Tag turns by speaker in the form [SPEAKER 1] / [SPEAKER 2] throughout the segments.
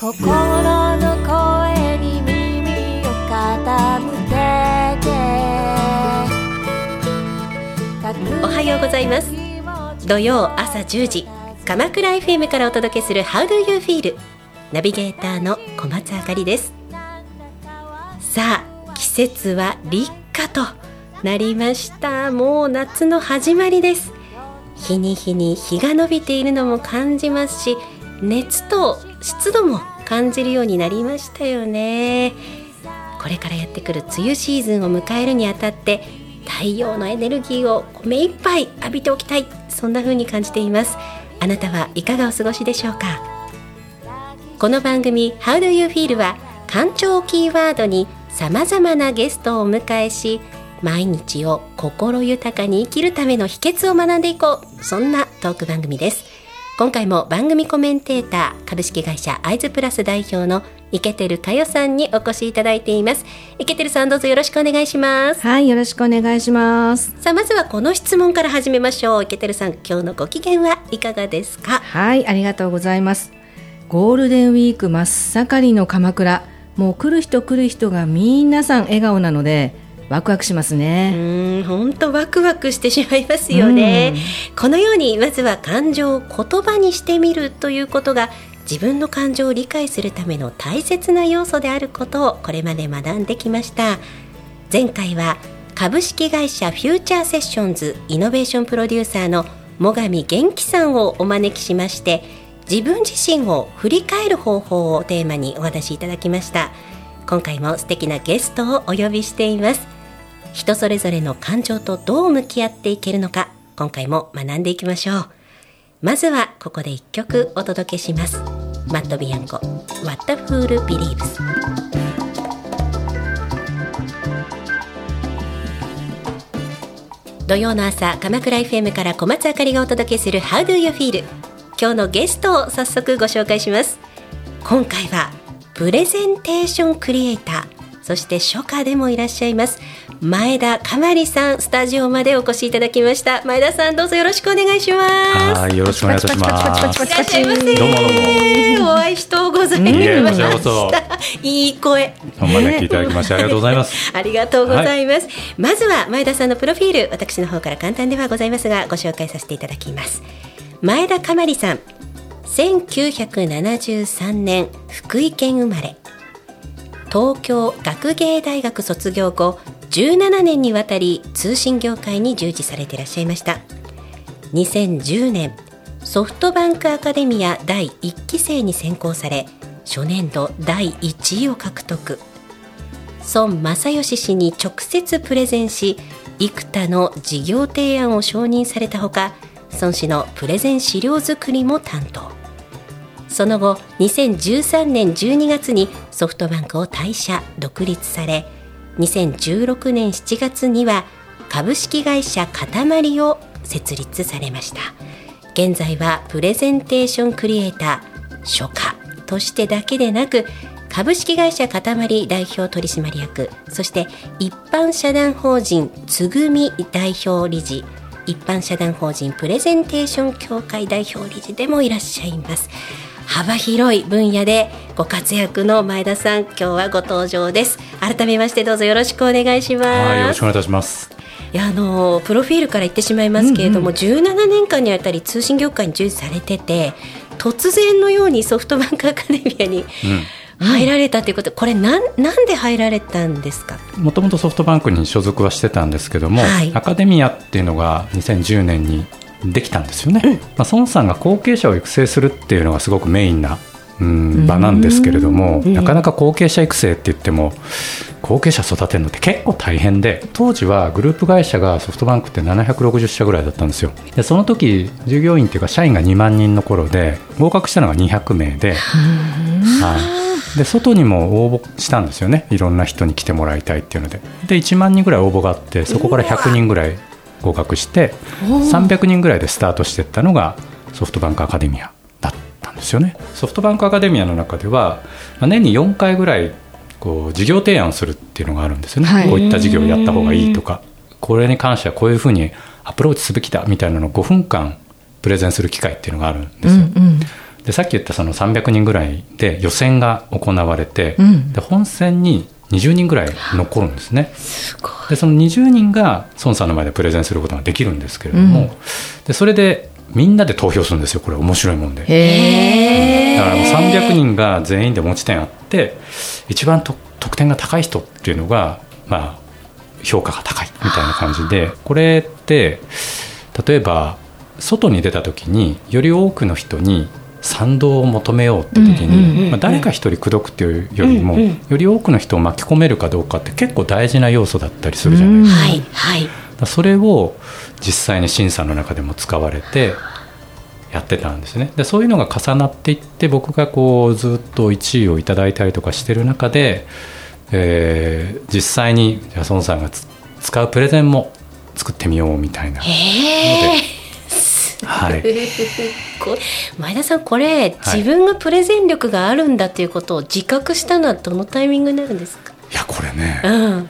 [SPEAKER 1] 心の声に耳を傾けて。
[SPEAKER 2] おはようございます。土曜朝10時。鎌倉 FM からお届けする How do you feel? ナビゲーターの小松あかりです。さあ季節は立夏となりました。もう夏の始まりです。日に日に日が伸びているのも感じますし熱と湿度も感じるようになりましたよね。これからやってくる梅雨シーズンを迎えるにあたって太陽のエネルギーを目いっぱい浴びておきたい。そんな風に感じています。あなたはいかがお過ごしでしょうか？この番組 How do you feel は感情キーワードに様々なゲストをお迎えし毎日を心豊かに生きるための秘訣を学んでいこう。そんなトーク番組です。今回も番組コメンテーター株式会社アイズプラス代表の池照佳代さんにお越しいただいています。池照さんどうぞよろしくお願いします。
[SPEAKER 3] はい、よろしくお願いします。
[SPEAKER 2] さあまずはこの質問から始めましょう。池照さん今日のご機嫌はいかがですか？
[SPEAKER 3] はい、ありがとうございます。ゴールデンウィーク真っ盛りの鎌倉、もう来る人来る人が皆さん笑顔なので、ワクワクします
[SPEAKER 2] う
[SPEAKER 3] ね。
[SPEAKER 2] 本当ワクワクしてしまいますよね、このようにまずは感情を言葉にしてみるということが自分の感情を理解するための大切な要素であることをこれまで学んできました。前回は株式会社フューチャーセッションズイノベーションプロデューサーの最上元気さんをお招きしまして自分自身を振り返る方法をテーマにお話しいただきました。今回も素敵なゲストをお呼びしています人それぞれの感情とどう向き合っていけるのか今回も学んでいきましょう。まずはここで一曲お届けします。マット・ビアンコ「What the Fool Believes」土曜の朝鎌倉 FM から小松あかりがお届けする「How do you feel」今日のゲストを早速ご紹介します。今回はプレゼンテーションクリエイターそして初夏でもいらっしゃいます前田かまりさんスタジオまでお越しいただきました。前田さんどうぞよろしくお願いします。
[SPEAKER 4] はい、よろしくお願いいたします。
[SPEAKER 2] いらっしゃいませ。
[SPEAKER 4] どうもどうも。
[SPEAKER 2] お会いしとうございまし
[SPEAKER 4] そ。
[SPEAKER 2] たいい声。
[SPEAKER 4] お招きいただきましてありがとうございます。
[SPEAKER 2] ありがとうございます、まずは前田さんのプロフィール私の方から簡単ではございますがご紹介させていただきます。前田かまりさん1973年福井県生まれ東京学芸大学卒業後17年にわたり通信業界に従事されていらっしゃいました。2010年ソフトバンクアカデミア第1期生に選考され初年度第1位を獲得。孫正義氏に直接プレゼンし幾多の事業提案を承認されたほか孫氏のプレゼン資料作りも担当。その後2013年12月にソフトバンクを退社独立され2016年7月には株式会社かたまりを設立されました。現在はプレゼンテーションクリエイター初夏としてだけでなく株式会社かたまり代表取締役そして一般社団法人つぐみ代表理事一般社団法人プレゼンテーション協会代表理事でもいらっしゃいます。幅広い分野でご活躍の前田さん今日はご登場です。改めましてどうぞよろしくお願いします。
[SPEAKER 4] はい、よろしくお願いいたします。
[SPEAKER 2] いやあのプロフィールから言ってしまいますけれども、17年間にあたり通信業界に従事されてて突然のようにソフトバンクアカデミアに入られたということ、これなんなんで入られたんですか？
[SPEAKER 4] もともとソフトバンクに所属はしてたんですけども、
[SPEAKER 2] はい。
[SPEAKER 4] アカデミアっていうのが2010年にできたんですよね。まあ孫さんが後継者を育成するっていうのがすごくメインな。うん場なんですけれども、なかなか後継者育成って言っても後継者育てるのって結構大変で当時はグループ会社がソフトバンクって760社ぐらいだったんですよ。でその時従業員っていうか社員が2万人の頃で合格したのが200名で、はい、で外にも応募したんですよね。いろんな人に来てもらいたいっていうので。で1万人ぐらい応募があってそこから100人ぐらい合格して300人ぐらいでスタートしていったのがソフトバンクアカデミアだったんですよね。ソフトバンクアカデミアの中ではまあ年に4回ぐらいこう事業提案をするっていうのがあるんですよね、
[SPEAKER 3] はい。
[SPEAKER 4] こういった事業をやった方がいいとか。これに関してはこういうふうにアプローチすべきだみたいなのを5分間プレゼンする機会っていうのがあるんですよ、ででさっき言ったその300人ぐらいで予選が行われて、
[SPEAKER 3] うん。
[SPEAKER 4] で本戦に20人ぐらい残るんですね。
[SPEAKER 2] す
[SPEAKER 4] でその20人が孫さんの前でプレゼンすることができるんですけれども、
[SPEAKER 3] うん
[SPEAKER 4] でそれでみんなで投票するんですよこれ面白いもんで。
[SPEAKER 3] へ
[SPEAKER 4] だからもう
[SPEAKER 3] え
[SPEAKER 4] 300人が全員で持ち点あって一番と得点が高い人っていうのが、まあ、評価が高いみたいな感じでこれって例えば外に出た時により多くの人に賛同を求めようって時に、まあ、誰か一人口説くっていうよりも、
[SPEAKER 2] うんうん
[SPEAKER 4] より多くの人を巻き込めるかどうかって結構大事な要素だったりするじゃないですか。
[SPEAKER 2] はいはい。
[SPEAKER 4] それを実際に審査の中でも使われてやってたんですね。でそういうのが重なっていって僕がこうずっと1位をいただいたりとかしてる中で、えー実際にじゃあ孫さんがつ使うプレゼンも作ってみようみたいな、
[SPEAKER 2] へえ
[SPEAKER 4] はい、
[SPEAKER 2] こ前田さんこれ、
[SPEAKER 4] はい。
[SPEAKER 2] 自分がプレゼン力があるんだっていうことを自覚したのはどのタイミングになるんですか？
[SPEAKER 4] いやこれね
[SPEAKER 2] うん。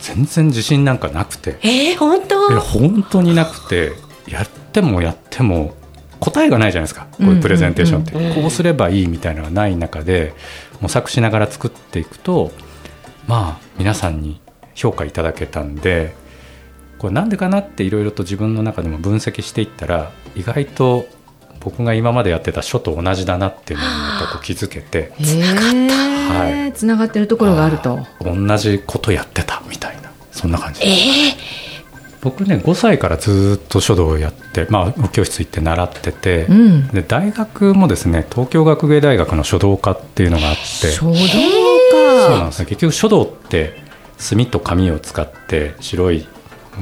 [SPEAKER 4] 全然自信なんかなくて。
[SPEAKER 2] えー、本当？
[SPEAKER 4] 本当になくてやってもやっても答えがないじゃないですか。こういうプレゼンテーションって、
[SPEAKER 2] うんうんうん。
[SPEAKER 4] こうすればいいみたいなのがない中で模索しながら作っていくとまあ皆さんに評価いただけたんでこれなんでかなっていろいろと自分の中でも分析していったら意外と僕が今までやってた書と同じだなっていうのにまたこう気づけて。
[SPEAKER 3] つながった。
[SPEAKER 4] はい。
[SPEAKER 3] つながってるところがあると。
[SPEAKER 4] 同じことやってたみたいな。そんな感じ。
[SPEAKER 2] え
[SPEAKER 4] 僕ね5歳からずっと書道をやって、まあ、教室行って習ってて、
[SPEAKER 3] うん。
[SPEAKER 4] で大学もですね東京学芸大学の書道科っていうのがあって。
[SPEAKER 3] 書道か
[SPEAKER 4] そうなんですね結局書道って墨と紙を使って白い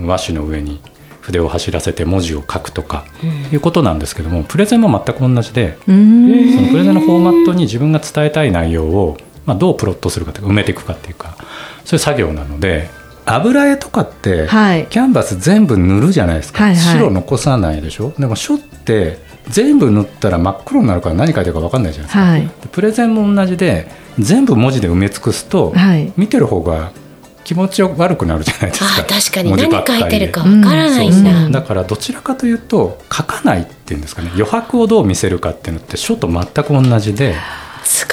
[SPEAKER 4] 和紙の上に筆を走らせて文字を書くとかいうことなんですけどもプレゼンも全く同じでそのプレゼンのフォーマットに自分が伝えたい内容を、まあ、どうプロットするかというか埋めていくかっていうかそういう作業なので油絵とかって、
[SPEAKER 3] はい。
[SPEAKER 4] キャンバス全部塗るじゃないですか、
[SPEAKER 3] はいはい。
[SPEAKER 4] 白残さないでしょ？でも書って全部塗ったら真っ黒になるから何書いてるか分かんないじゃないですか、
[SPEAKER 3] はい。
[SPEAKER 4] でプレゼンも同じで全部文字で埋め尽くすと、
[SPEAKER 3] はい。
[SPEAKER 4] 見てる方が気持ち悪くなるじゃないですか。
[SPEAKER 2] あ確かに。
[SPEAKER 4] 文字
[SPEAKER 2] 何書いてるかわからないんだ、
[SPEAKER 4] だからどちらかというと書かないっていうんですかね。余白をどう見せるかっていうのって書と全く同じで。す
[SPEAKER 2] ご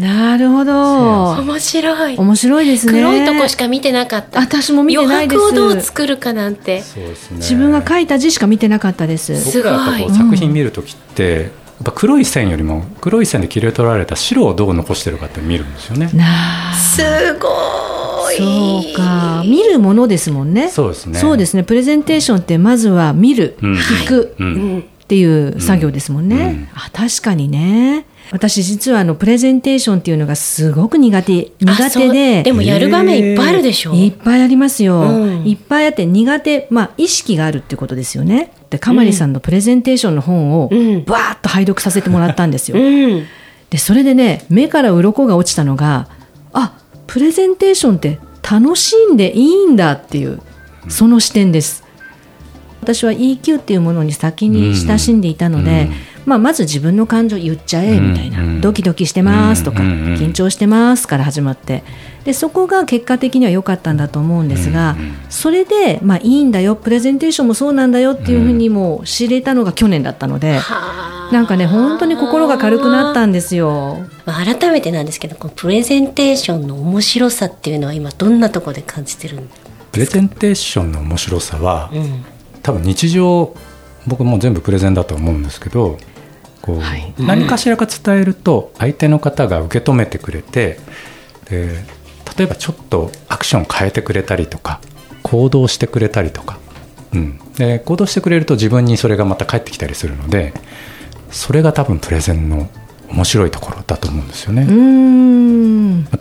[SPEAKER 3] なるほ
[SPEAKER 2] い
[SPEAKER 3] ど。
[SPEAKER 2] 面白い。
[SPEAKER 3] 面白いですね。
[SPEAKER 2] 黒いとこしか見てなかった。
[SPEAKER 3] 私も見てないです。
[SPEAKER 2] 余白をどう作るかなんて。
[SPEAKER 4] そうですね。
[SPEAKER 3] 自分が書いた字しか見てなかったです。
[SPEAKER 2] す
[SPEAKER 4] 僕らがやっぱこう
[SPEAKER 3] すごい。
[SPEAKER 4] 作品見る時って、やっぱ黒い線よりも黒い線で切り取られた白をどう残してるかって見るんですよね。
[SPEAKER 3] なあ。
[SPEAKER 2] すごい
[SPEAKER 3] そうか。見るものですもんね。
[SPEAKER 4] そうですね。
[SPEAKER 3] そうですね。プレゼンテーションってまずは見る、
[SPEAKER 4] うん。
[SPEAKER 3] 聞く
[SPEAKER 4] う
[SPEAKER 2] うん。ん
[SPEAKER 3] っていう作業ですもんね、
[SPEAKER 4] うん。
[SPEAKER 3] あ確かにね。私実はあのプレゼンテーションっていうのがすごく苦手
[SPEAKER 2] あ
[SPEAKER 3] 苦手で。
[SPEAKER 2] でもやる場面いっぱいあるでしょ、
[SPEAKER 3] いっぱいありますよ、
[SPEAKER 2] うん。
[SPEAKER 3] いっぱいあって苦手まあ意識があるっていうことですよね。でかまりさんのプレゼンテーションの本を
[SPEAKER 2] うん。
[SPEAKER 3] バーッと拝読させてもらったんですよ、
[SPEAKER 2] うん。
[SPEAKER 3] でそれでね目から鱗が落ちたのがあプレゼンテーションって楽しんでいいんだっていうその視点です。私は EQ っていうものに先に親しんでいたので、
[SPEAKER 4] うん。
[SPEAKER 3] まあ、まず自分の感情言っちゃえみたいな、
[SPEAKER 4] うん。
[SPEAKER 3] ドキドキしてますとか、緊張してますから始まってでそこが結果的には良かったんだと思うんですが、
[SPEAKER 4] うんうん
[SPEAKER 3] それで、まあ、いいんだよプレゼンテーションもそうなんだよっていうふうにも知れたのが去年だったので、
[SPEAKER 2] はあ。
[SPEAKER 3] なんかね本当に心が軽くなったんですよ。
[SPEAKER 2] まあ改めてなんですけどこのプレゼンテーションの面白さっていうのは今どんなところで感じてるんですか、
[SPEAKER 4] プレゼンテーションの面白さは、
[SPEAKER 2] うん。
[SPEAKER 4] 多分日常僕もう全部プレゼンだと思うんですけどこう、
[SPEAKER 3] はい。
[SPEAKER 4] 何かしらか伝えると相手の方が受け止めてくれてで例えばちょっとアクション変えてくれたりとか行動してくれたりとか、うん、で行動してくれると自分にそれがまた返ってきたりするのでそれが多分プレゼンの面白いところだと思うんですよね。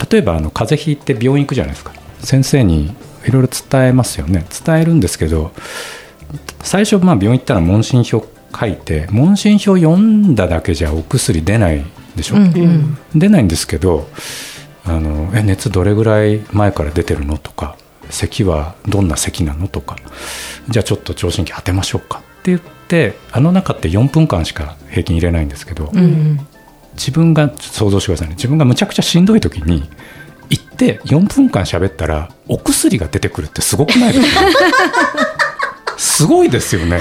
[SPEAKER 4] 例えばあの風邪ひいて病院行くじゃないですか。先生にいろいろ伝えますよね。伝えるんですけど最初まあ病院行ったら問診票書いて問診票読んだだけじゃお薬出ないでしょ、
[SPEAKER 3] うんうん。
[SPEAKER 4] 出ないんですけどあのえ熱どれぐらい前から出てるのとか咳はどんな咳なのとかじゃあちょっと聴診器当てましょうかって言ってあの中って4分間しか平均入れないんですけど、
[SPEAKER 3] うんうん。
[SPEAKER 4] 自分が想像してくださいね。自分がむちゃくちゃしんどい時に行って4分間喋ったらお薬が出てくるってすごくないですか？すごいですよね、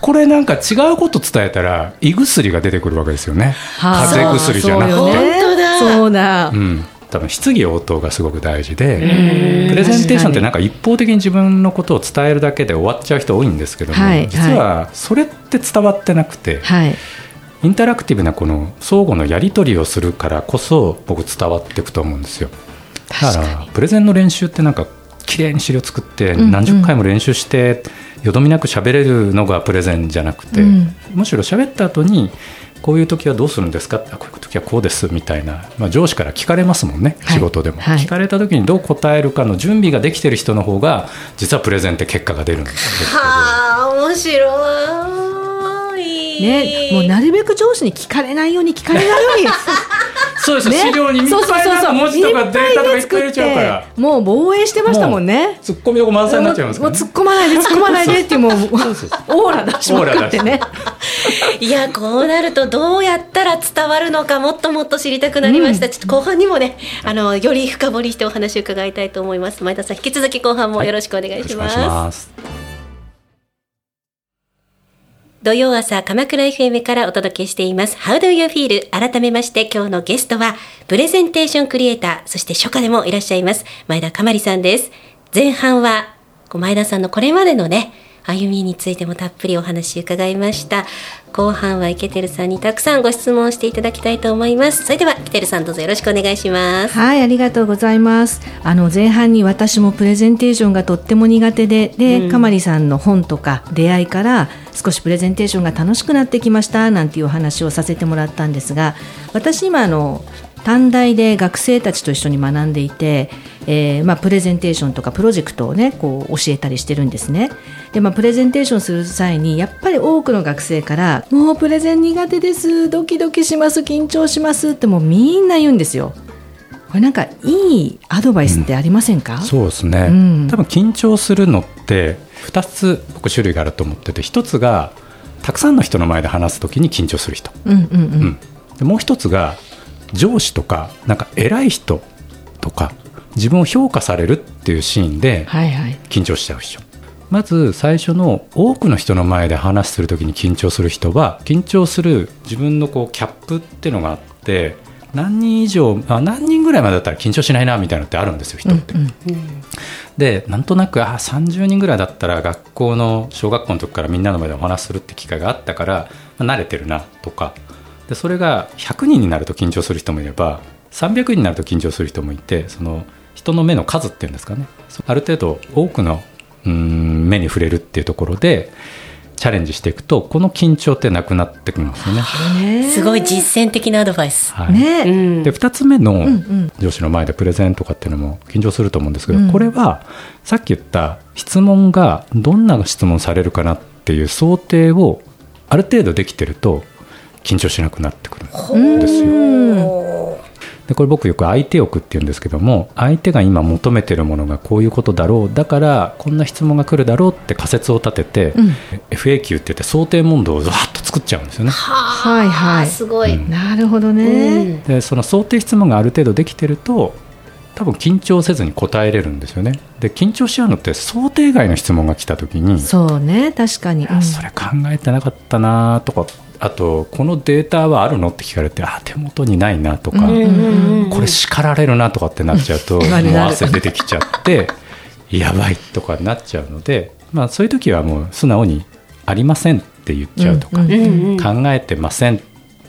[SPEAKER 4] これなんか違うこと伝えたら胃薬が出てくるわけですよね。
[SPEAKER 3] はあ。
[SPEAKER 4] 風邪薬じゃなくて
[SPEAKER 3] そう
[SPEAKER 2] だ、
[SPEAKER 3] う
[SPEAKER 4] ん、多分質疑応答がすごく大事でプレゼンテーションってなんか一方的に自分のことを伝えるだけで終わっちゃう人多いんですけども、
[SPEAKER 3] はい
[SPEAKER 4] 実はそれって伝わってなくて、
[SPEAKER 3] はい。
[SPEAKER 4] インタラクティブなこの相互のやり取りをするからこそ僕伝わっていくと思うんですよ。だ
[SPEAKER 3] 確
[SPEAKER 4] からプレゼンの練習ってなんか綺麗に資料作って何十回も練習してよどみなく喋れるのがプレゼンじゃなくて、
[SPEAKER 3] うん。
[SPEAKER 4] むしろ喋った後にこういう時はどうするんですか？あこういう時はこうですみたいな、まあ、上司から聞かれますもんね、
[SPEAKER 3] はい。
[SPEAKER 4] 仕事でも、
[SPEAKER 3] はい。
[SPEAKER 4] 聞かれた時にどう答えるかの準備ができてる人の方が実はプレゼンって結果が出るんですけど。
[SPEAKER 2] はあ面白い
[SPEAKER 3] ね、もうなるべく上司に聞かれないように聞かれないように。
[SPEAKER 4] そうです、
[SPEAKER 3] ね。
[SPEAKER 4] 資料にいっぱいなんか文字とかデータとかいっぱい入れちゃうから。
[SPEAKER 3] もう防衛してましたもんね。
[SPEAKER 4] ツッコミどこ満載になっちゃいますから、ね。
[SPEAKER 3] もう突っ込まないで突っ込まないでっていうもうオーラ出しまくってね。
[SPEAKER 2] いやこうなるとどうやったら伝わるのかもっともっと知りたくなりました、ちょっと後半にもねあのより深掘りしてお話を伺いたいと思います。前田さん引き続き後半もよろしくお願いします,、
[SPEAKER 4] よろしくお願いします。
[SPEAKER 2] 土曜朝鎌倉 FM からお届けしています。How do you feel? 改めまして今日のゲストはプレゼンテーションクリエイターそして初夏でもいらっしゃいます前田かまりさんです。前半はこ前田さんのこれまでのね歩みについてもたっぷりお話伺いました。後半はイケてるさんにたくさんご質問していただきたいと思います。それではイケてるさんどうぞよろしくお願いします。
[SPEAKER 3] はいありがとうございます。あの前半に私もプレゼンテーションがとっても苦手でで、かまりさんの本とか出会いから少しプレゼンテーションが楽しくなってきましたなんていうお話をさせてもらったんですが私今あの短大で学生たちと一緒に学んでいて、えーまあ、プレゼンテーションとかプロジェクトをねこう教えたりしてるんですね。で、まあ、プレゼンテーションする際にやっぱり多くの学生から「もうプレゼン苦手ですドキドキします緊張します」ってもうみんな言うんですよ。これなんかいいアドバイスってありませんか、
[SPEAKER 4] そうですね、
[SPEAKER 3] うん。
[SPEAKER 4] 多分緊張するのって2つ僕種類があると思ってて1つがたくさんの人の前で話す時に緊張する人、
[SPEAKER 3] うんうんうん。
[SPEAKER 4] うん。でもう1つが上司とかなんか偉い人とか自分を評価されるっていうシーンで
[SPEAKER 3] はいはい。
[SPEAKER 4] 緊張しちゃう人。まず最初の多くの人の前で話する時に緊張する人は緊張する自分のこうキャップっていうのがあって何人以上あ何人ぐらいまでだったら緊張しないなみたいなのってあるんですよ人って。でなんとなくあ30人ぐらいだったら学校の小学校の時からみんなの前でお話しするって機会があったから、まあ慣れてるなとかでそれが100人になると緊張する人もいれば300人になると緊張する人もいてその人の目の数っていうんですかね。ある程度多くのうーん目に触れるっていうところでチャレンジしていくとこの緊張ってなくなってくるんですよね。
[SPEAKER 3] ね
[SPEAKER 2] すごい実践的なアドバイス、
[SPEAKER 4] はい。
[SPEAKER 3] ね。
[SPEAKER 2] うん。
[SPEAKER 4] で2つ目の
[SPEAKER 3] ん。
[SPEAKER 4] 上司の前でプレゼンとかっていうのも緊張すると思うんですけど、
[SPEAKER 3] うん。
[SPEAKER 4] これはさっき言った質問がどんな質問されるかなっていう想定をある程度できてると緊張しなくなってくるんですよ。でこれ僕よく相手欲って言うんですけども相手が今求めてるものがこういうことだろうだからこんな質問が来るだろうって仮説を立てて、
[SPEAKER 3] ん。
[SPEAKER 4] FAQ って言って想定問答をざーっと作っちゃうんですよね。
[SPEAKER 3] はいはい。
[SPEAKER 2] すごい、
[SPEAKER 3] なるほどね、
[SPEAKER 4] でその想定質問がある程度できてると多分緊張せずに答えれるんですよね。で緊張しちゃうのって想定外の質問が来た時に
[SPEAKER 3] そうね確かに、うん。
[SPEAKER 4] あそれ考えてなかったなとかあとこのデータはあるのって聞かれてあ手元にないなとか、これ叱られるなとかってなっちゃうと、もう汗出てきちゃって やばいとかなっちゃうので、まあ、そういう時はもう素直に「ありません」って言っちゃうとか、考えてません。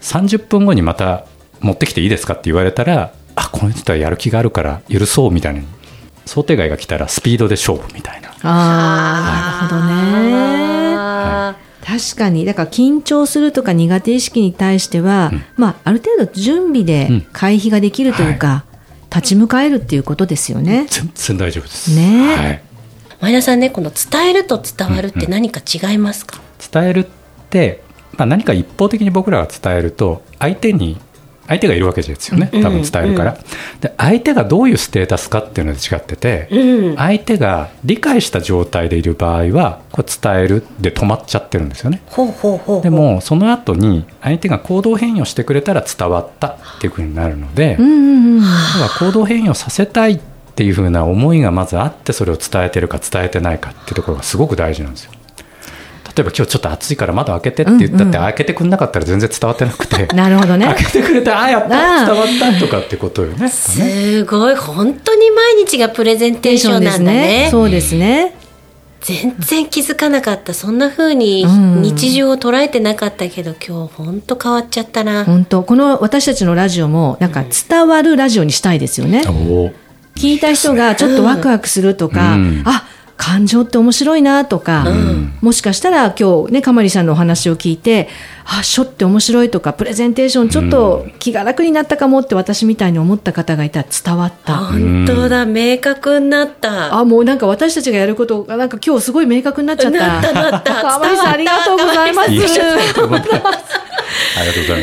[SPEAKER 4] 30分後にまた持ってきていいですかって言われたらあこの人はやる気があるから許そうみたいな。想定外が来たらスピードで勝負みたいな。
[SPEAKER 3] ああなるほどね。
[SPEAKER 2] あ
[SPEAKER 3] 確かに。だから緊張するとか苦手意識に対しては、まあ、ある程度準備で
[SPEAKER 4] うん。
[SPEAKER 3] 回避ができるというか、立ち向かえるっていうことですよね。
[SPEAKER 4] 全然大丈夫です、
[SPEAKER 3] ね。
[SPEAKER 4] はい、
[SPEAKER 2] ー前田さんねこの伝えると伝わるって何か違いますか、
[SPEAKER 4] 伝えるって、まあ、何か一方的に僕らが伝えると相手に相手がいるわけですよね。多分伝えるから、で相手がどういうステータスかっていうので違ってて、
[SPEAKER 2] うん。
[SPEAKER 4] 相手が理解した状態でいる場合はこれ伝えるで止まっちゃってるんですよね。
[SPEAKER 2] ほうほうほう
[SPEAKER 4] でもその後に相手が行動変容してくれたら伝わったっていうふうになるので、
[SPEAKER 3] うん
[SPEAKER 4] 行動変容させたいっていうふうな思いがまずあってそれを伝えてるか伝えてないかっていうところがすごく大事なんですよ。えば今日ちょっと暑いから窓開けてって言ったって、
[SPEAKER 3] うんうん。
[SPEAKER 4] 開けてくんなかったら全然伝わってなくて。
[SPEAKER 3] なるほどね。
[SPEAKER 4] 開けてくれてああやった
[SPEAKER 3] ああ
[SPEAKER 4] 伝わったとかってことよね。
[SPEAKER 2] すごい。本当に毎日がプレゼンテーションなんだね。
[SPEAKER 3] そうですね。
[SPEAKER 2] 全然気づかなかった。そんな風に
[SPEAKER 3] うん。
[SPEAKER 2] 日常を捉えてなかったけど、今日本当変わっちゃったな、
[SPEAKER 3] 本当。この私たちのラジオもなんか伝わるラジオにしたいですよね、
[SPEAKER 4] おお。
[SPEAKER 3] 聞いた人がちょっとワクワクするとか、
[SPEAKER 4] うん。
[SPEAKER 3] あ感情って面白いなとか、
[SPEAKER 2] ん。
[SPEAKER 3] もしかしたら今日ねかまりさんのお話を聞いてあ書って面白いとかプレゼンテーションちょっと気が楽になったかもって私みたいに思った方がいたら伝わった。
[SPEAKER 2] 本当だ明確になった。
[SPEAKER 3] あもうなんか私たちがやることがなんか今日すごい明確になっちゃった。かまりさんありがとうございます。
[SPEAKER 4] ありがとうござい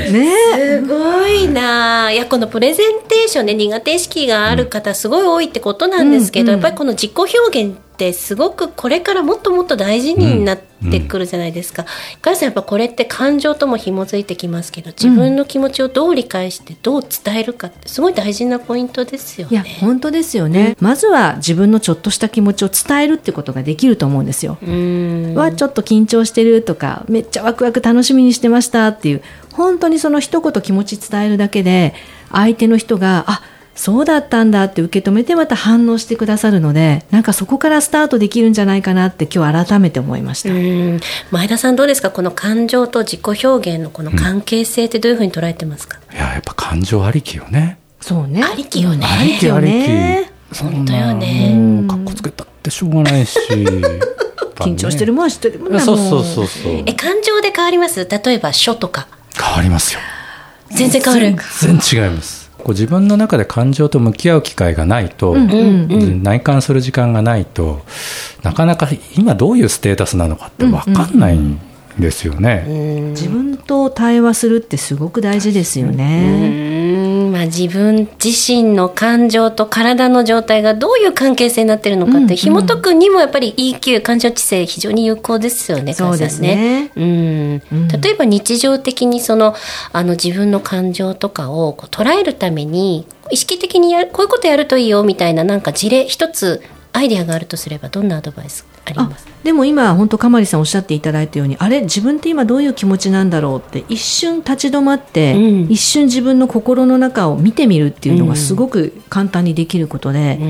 [SPEAKER 4] ます。
[SPEAKER 3] ね。
[SPEAKER 2] すごいな。あいやこのプレゼンテーションね苦手意識がある方すごい多いってことなんですけど、
[SPEAKER 3] うんうん。
[SPEAKER 2] やっぱりこの自己表現ってすごくこれからもっともっと大事になってくるじゃないですか。かやさんやっぱこれって感情とも紐づいてきますけど自分の気持ちをどう理解してどう伝えるかってすごい大事なポイントですよ
[SPEAKER 3] いや
[SPEAKER 2] ね。
[SPEAKER 3] 本当ですよね、まずは自分のちょっとした気持ちを伝えるってことができると思うんですよ。はちょっと緊張してるとかめっちゃワクワク楽しみにしてましたっていう本当にその一言気持ち伝えるだけで相手の人があそうだったんだって受け止めてまた反応してくださるのでなんかそこからスタートできるんじゃないかなって今日改めて思いました。
[SPEAKER 2] うん。前田さんどうですか？この感情と自己表現のこの関係性ってどういうふうに捉えてますか、
[SPEAKER 4] いややっぱ感情ありきよね。
[SPEAKER 3] そうね。
[SPEAKER 2] ありきよね。
[SPEAKER 3] うんありきよね
[SPEAKER 2] 本当よね。
[SPEAKER 4] もうかっこつけたってしょうがないし。
[SPEAKER 3] 緊張してるもんは知ってるもんだもん。
[SPEAKER 4] そうそうそうそう。
[SPEAKER 2] え感情で変わります？例えば書とか。
[SPEAKER 4] 変わりますよ。
[SPEAKER 2] 全然変わる。
[SPEAKER 4] 全然違います。こう自分の中で感情と向き合う機会がないと、
[SPEAKER 3] うん。
[SPEAKER 4] 内観する時間がないとなかなか今どういうステータスなのかって分かんないんですよね。
[SPEAKER 3] 自分と対話するってすごく大事ですよ
[SPEAKER 2] う
[SPEAKER 3] ね。
[SPEAKER 2] まあ自分自身の感情と体の状態がどういう関係性になってるのかって、
[SPEAKER 3] うんうん。
[SPEAKER 2] 紐解くにもやっぱり EQ 感情知性非常に有効ですよね
[SPEAKER 3] そうですね。
[SPEAKER 2] うん。例えば日常的にそのあの自分の感情とかをこう捉えるために意識的にやるこういうことやるといいよみたいななんか事例一つアイデアがあるとすればどんなアドバイスあり
[SPEAKER 3] あ
[SPEAKER 2] ます
[SPEAKER 3] でも今本当かまりさんおっしゃっていただいたようにあれ自分って今どういう気持ちなんだろうって一瞬立ち止まって、
[SPEAKER 2] うん。
[SPEAKER 3] 一瞬自分の心の中を見てみるっていうのがすごく簡単にできることで、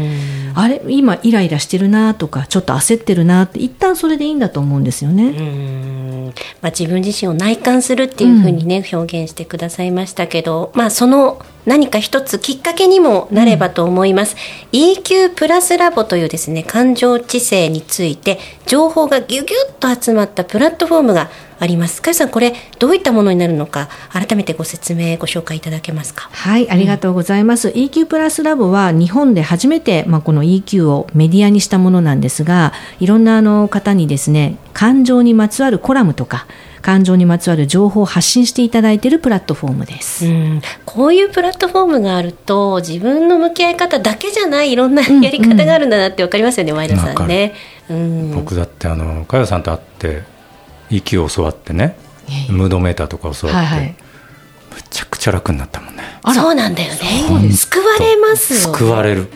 [SPEAKER 3] あれ今イライラしてるなとかちょっと焦ってるなって一旦それでいいんだと思うんですよね。
[SPEAKER 2] うん。まあ、自分自身を内観するっていうふうにね、表現してくださいましたけど、まあ、その何か一つきっかけにもなればと思います、EQ プラスラボというですね感情知性について情報がギュギュッと集まったプラットフォームがありますかよさんこれどういったものになるのか改めてご説明ご紹介いただけますか？
[SPEAKER 3] はい、ありがとうございます。EQ プラスラボは日本で初めて、まあ、この EQ をメディアにしたものなんですが、いろんなあの方にですね、感情にまつわるコラムとか、感情にまつわる情報を発信していただいているプラットフォームです。
[SPEAKER 2] うんこういうプラットフォームがあると自分の向き合い方だけじゃないいろんなやり方があるんだなって分かりますよね、前田さんね。うん。
[SPEAKER 4] 僕だってあの佳代さんと会って EQ を教わってねムードメーターとか教わって、
[SPEAKER 3] はいはい。
[SPEAKER 4] めちゃくちゃ楽になったもんね。
[SPEAKER 2] そうなんだよね。救われますよ。
[SPEAKER 4] 救われる。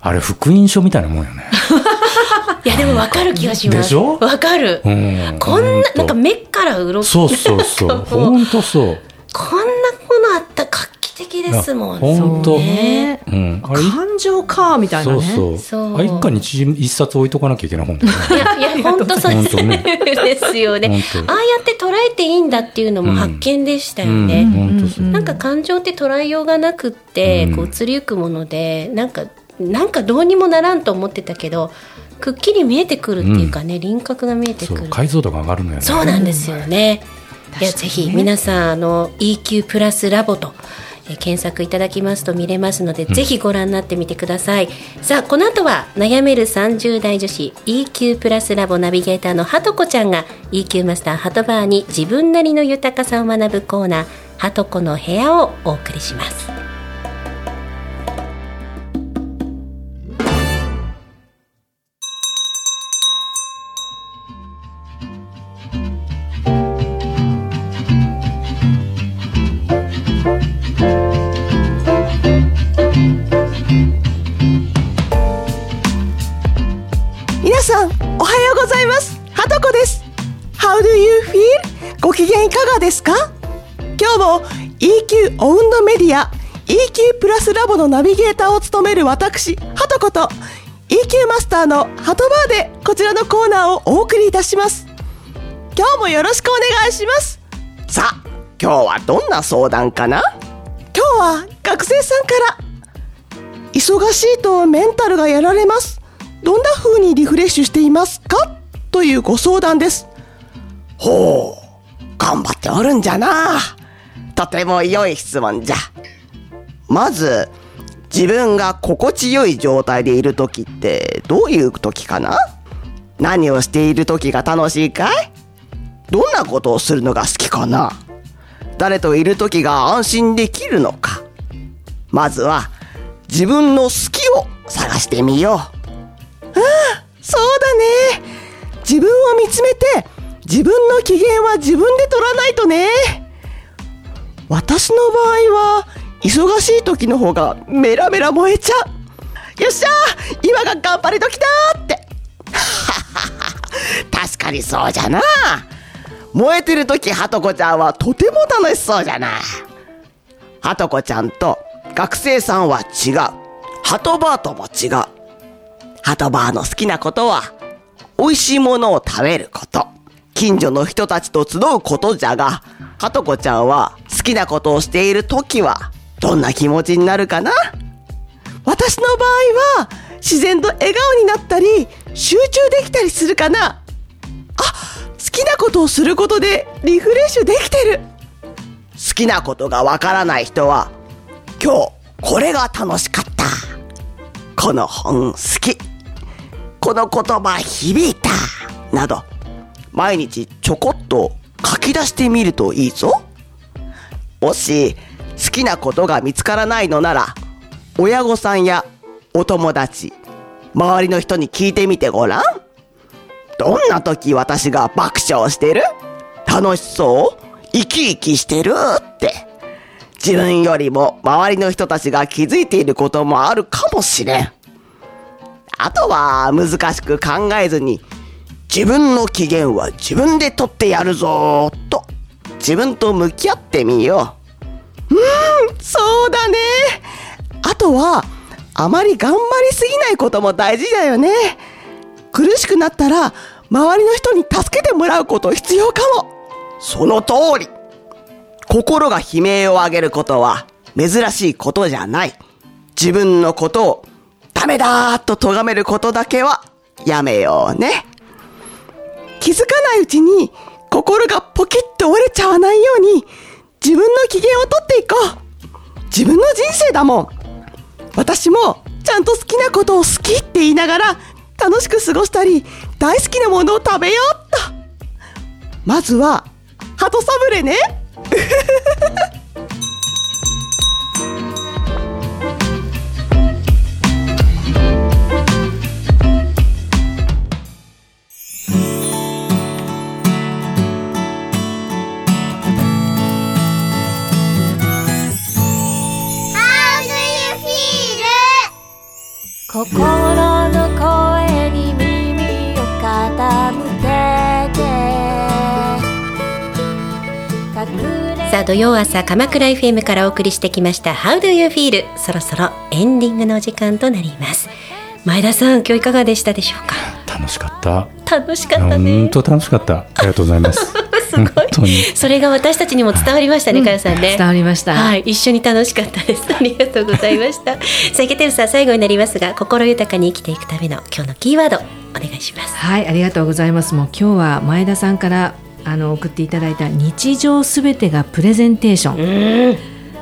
[SPEAKER 4] あれ福音書みたいなもんよね。
[SPEAKER 2] いやでも分かる気がします。
[SPEAKER 4] でしょ？
[SPEAKER 2] 分かる、
[SPEAKER 4] うん。
[SPEAKER 2] こんななんか目から鱗
[SPEAKER 4] そうそうそう。
[SPEAKER 2] なんかもう
[SPEAKER 4] 本当そう
[SPEAKER 2] こんなものあったら画期的ですもん
[SPEAKER 4] いや本当。
[SPEAKER 2] ね
[SPEAKER 4] うん。
[SPEAKER 3] 感情かみたいなね。
[SPEAKER 4] そうそう。
[SPEAKER 2] そう。
[SPEAKER 4] あ一家に一一冊置いとかなきゃいけない本だよね。
[SPEAKER 2] いやいや本当そうです。
[SPEAKER 4] 本当ね。
[SPEAKER 2] ですよね。ああやって捉えていいんだっていうのも発見でしたよ
[SPEAKER 4] うん
[SPEAKER 2] ね、なんか感情って捉えようがなくって、
[SPEAKER 4] うん。
[SPEAKER 2] こう移りゆくものでなんかなんかどうにもならんと思ってたけどくっきり見えてくるっていうかね、輪郭が見えてくる。
[SPEAKER 4] そう解像度が上がるのよね。
[SPEAKER 2] そうなんですよね。いやぜひ皆さんあの EQ プラスラボと、えー検索いただきますと見れますので、ぜひご覧になってみてください。さあこの後は悩める30代女子 EQ プラスラボナビゲーターのはとこちゃんが EQ マスターハトバーに自分なりの豊かさを学ぶコーナーはとこの部屋をお送りします。
[SPEAKER 5] EQ プラスラボのナビゲーターを務める私、ハトこと EQ マスターのハトバーでこちらのコーナーをお送りいたします。今日もよろしくお願いします。さあ、今日はどんな相談かな？今日は学生さんから忙しいとメンタルがやられます。どんな風にリフレッシュしていますか？というご相談です。ほう、頑張っておるんじゃな。とても良い質問じゃ。まず、自分が心地よい状態でいる時ってどういう時かな？何をしている時が楽しいかい？どんなことをするのが好きかな？誰といる時が安心できるのか？まずは自分の好きを探してみよう。ああ、そうだね。自分を見つめて自分の機嫌は自分で取らないとね。私の場合は忙しい時の方がメラメラ燃えちゃう。よっしゃー今が頑張り時だーって。確かにそうじゃな。燃えてる時ハトコちゃんはとても楽しそうじゃな。ハトコちゃんと学生さんは違う。ハトバーとも違う。ハトバーの好きなことは、美味しいものを食べること。近所の人たちと集うことじゃが、ハトコちゃんは好きなことをしている時は、どんな気持ちになるかな？私の場合は、自然と笑顔になったり、集中できたりするかな？あ、好きなことをすることでリフレッシュできてる。好きなことがわからない人は、今日これが楽しかった。この本好き。この言葉響いた。など、毎日ちょこっと書き出してみるといいぞ。もし、好きなことが見つからないのなら、親御さんやお友達、周りの人に聞いてみてごらん。どんな時私が爆笑してる？楽しそう？生き生きしてる？って。自分よりも周りの人たちが気づいていることもあるかもしれん。あとは難しく考えずに、自分の機嫌は自分で取ってやるぞーと、自分と向き合ってみよう。うん、そうだね。あとは、あまり頑張りすぎないことも大事だよね。苦しくなったら、周りの人に助けてもらうこと必要かも。その通り。心が悲鳴を上げることは珍しいことじゃない。自分のことをダメだーと咎めることだけはやめようね。気づかないうちに心がポキッと折れちゃわないように自分の機嫌をとっていこう。自分の人生だもん。私もちゃんと好きなことを好きって言いながら楽しく過ごしたり大好きなものを食べようっと。まずは、鳩サブレね。
[SPEAKER 1] 心の声に耳を傾けて。
[SPEAKER 2] さあ土曜朝鎌倉 FM からお送りしてきました How do you feel? そろそろエンディングのお時間となります。前田さん今日いかがでしたでしょうか？
[SPEAKER 4] 楽しかった。
[SPEAKER 2] 楽しかった
[SPEAKER 4] 本
[SPEAKER 2] ね
[SPEAKER 4] 当楽しかった。ありがとうございます
[SPEAKER 2] すごいそれが私たちにも伝わりましたね、かよさんね
[SPEAKER 3] 伝わりました。
[SPEAKER 2] はい、一緒に楽しかったです。ありがとうございました。さあ、池テルさん、最後になりますが、心豊かに生きていくための今日のキーワード、お願いします。
[SPEAKER 3] はい、ありがとうございます。もう今日は前田さんからあの送っていただいた日常すべてがプレゼンテーション。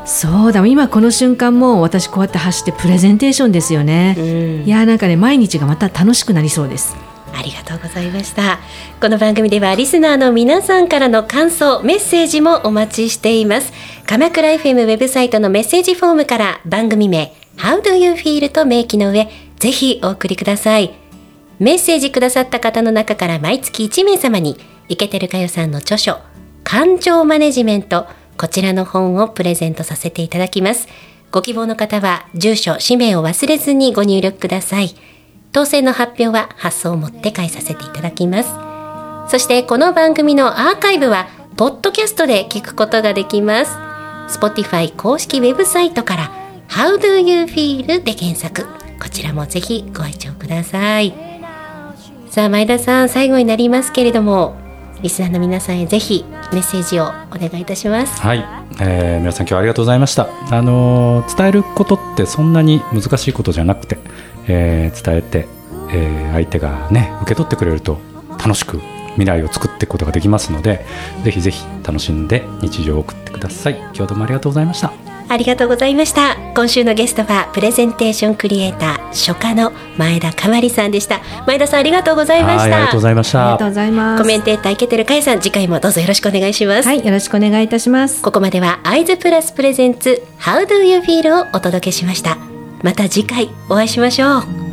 [SPEAKER 3] そうだ、今この瞬間も私こうやって走ってプレゼンテーションですよね。いやーなんかね毎日がまた楽しくなりそうです。
[SPEAKER 2] ありがとうございました。この番組ではリスナーの皆さんからの感想、メッセージもお待ちしています。鎌倉 FM ウェブサイトのメッセージフォームから番組名 How do you feel と明記の上、ぜひお送りください。メッセージくださった方の中から毎月1名様に、イケてるかよさんの著書、感情マネジメント、こちらの本をプレゼントさせていただきます。ご希望の方は、住所、氏名を忘れずにご入力ください。当選の発表は発送をもって返させていただきます。そしてこの番組のアーカイブはポッドキャストで聞くことができます。Spotify 公式ウェブサイトから How do you feel で検索。こちらもぜひご愛聴ください。さあ前田さん最後になりますけれどもリスナーの皆さんへぜひメッセージをお願いいたします。
[SPEAKER 4] はい、えー皆さん今日はありがとうございました。あのー伝えることってそんなに難しいことじゃなくて、えー伝えて、えー相手がね受け取ってくれると楽しく未来を作っていくことができますので、ぜひぜひ楽しんで日常を送ってください。今日はどうもありがとうございました。
[SPEAKER 2] ありがとうございました。今週のゲストはプレゼンテーションクリエイター書家の前田かまりさんでした。前田さんありがとうございました。
[SPEAKER 4] はいありがとうございました。
[SPEAKER 3] ありがとう。ございます。
[SPEAKER 2] コメンテーター池照かやさん次回もどうぞよろしくお願いします、
[SPEAKER 3] はいよろしくお願いいたします。
[SPEAKER 2] ここまではアイズプラスプレゼンツ How do you feel をお届けしましたまた次回お会いしましょう。